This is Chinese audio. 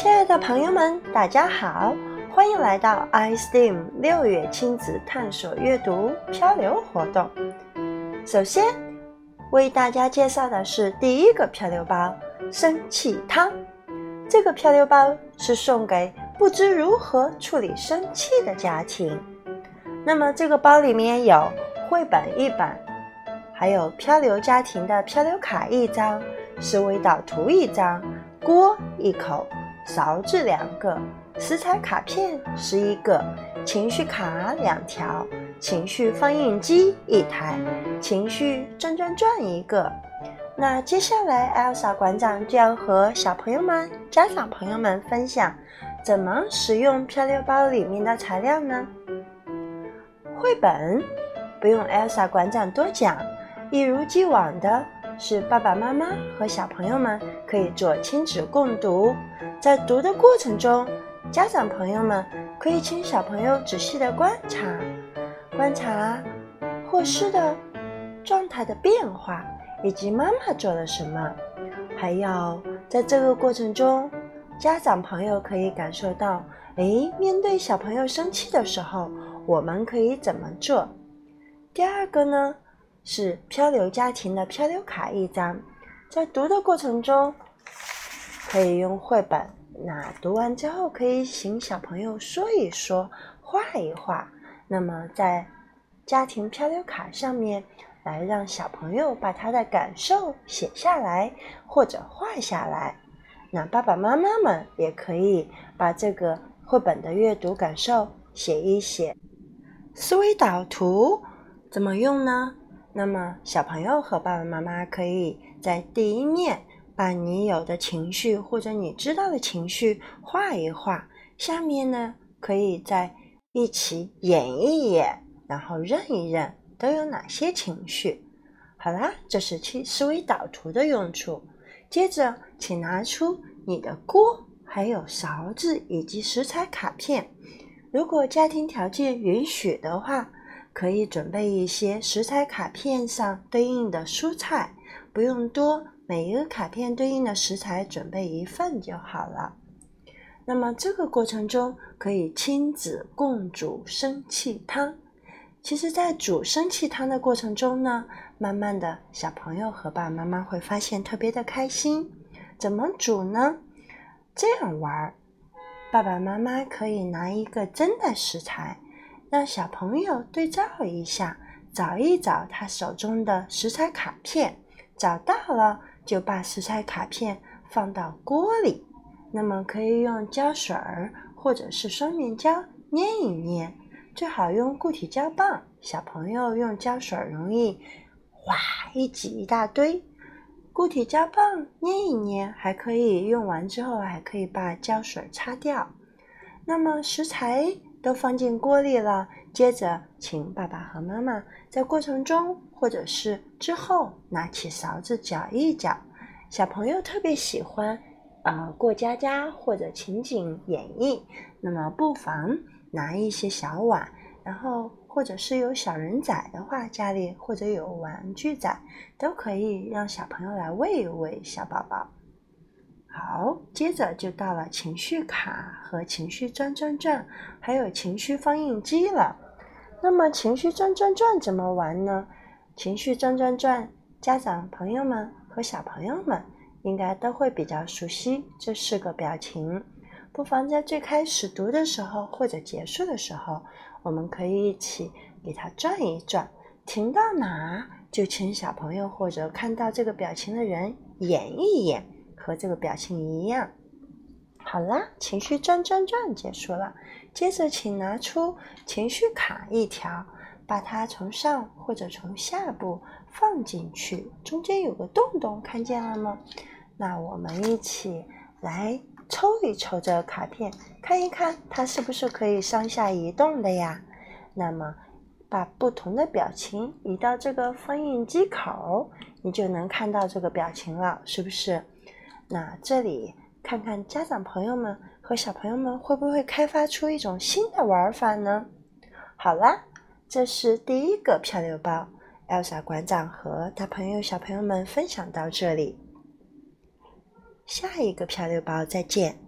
亲爱的朋友们，大家好，欢迎来到 iSteam 六月亲子探索阅读漂流活动。首先为大家介绍的是第一个漂流包——生气汤。这个漂流包是送给不知如何处理生气的家庭。那么这个包里面有绘本一本，还有漂流家庭的漂流卡一张，思维导图一张，锅一口。勺子两个，食材卡片十一个，情绪卡两条，情绪放映机一台，情绪转转转一个。那接下来，Elsa 馆长就要和小朋友们、家长朋友们分享怎么使用漂流包里面的材料呢？绘本不用 Elsa 馆长多讲，一如既往的是爸爸妈妈和小朋友们可以做亲子共读。在读的过程中，家长朋友们可以请小朋友仔细的观察，观察霍斯的状态的变化，以及妈妈做了什么。还有，在这个过程中，家长朋友可以感受到，哎，面对小朋友生气的时候，我们可以怎么做？第二个呢，是漂流家庭的漂流卡一张，在读的过程中。可以用绘本，那读完之后可以请小朋友说一说，画一画。那么在家庭漂流卡上面来让小朋友把他的感受写下来或者画下来。那爸爸妈妈们也可以把这个绘本的阅读感受写一写。思维导图怎么用呢？那么小朋友和爸爸妈妈可以在第一面。把你有的情绪或者你知道的情绪画一画，下面呢可以再一起演一演，然后认一认都有哪些情绪。好啦，这是去思维导图的用处。接着，请拿出你的锅、还有勺子以及食材卡片。如果家庭条件允许的话，可以准备一些食材卡片上对应的蔬菜，不用多。每一个卡片对应的食材准备一份就好了。那么这个过程中可以亲子共煮生气汤。其实，在煮生气汤的过程中呢，慢慢的小朋友和爸爸妈妈会发现特别的开心。怎么煮呢？这样玩儿，爸爸妈妈可以拿一个真的食材，让小朋友对照一下，找一找他手中的食材卡片，找到了。就把食材卡片放到锅里，那么可以用胶水儿或者是双面胶捏一捏，最好用固体胶棒。小朋友用胶水容易哗一挤一大堆，固体胶棒捏一捏，还可以用完之后还可以把胶水擦掉。那么食材都放进锅里了，接着请爸爸和妈妈在过程中。或者是之后拿起勺子搅一搅，小朋友特别喜欢，呃，过家家或者情景演绎。那么不妨拿一些小碗，然后或者是有小人仔的话，家里或者有玩具仔，都可以让小朋友来喂一喂小宝宝。好，接着就到了情绪卡和情绪转转转，还有情绪放映机了。那么情绪转转转怎么玩呢？情绪转转转，家长朋友们和小朋友们应该都会比较熟悉这四个表情。不妨在最开始读的时候或者结束的时候，我们可以一起给它转一转。停到哪，就请小朋友或者看到这个表情的人演一演，和这个表情一样。好啦，情绪转转转结束了。接着，请拿出情绪卡一条。把它从上或者从下部放进去，中间有个洞洞，看见了吗？那我们一起来抽一抽这个卡片，看一看它是不是可以上下移动的呀？那么把不同的表情移到这个放映机口，你就能看到这个表情了，是不是？那这里看看家长朋友们和小朋友们会不会开发出一种新的玩法呢？好啦。这是第一个漂流包，Elsa 馆长和大朋友、小朋友们分享到这里。下一个漂流包，再见。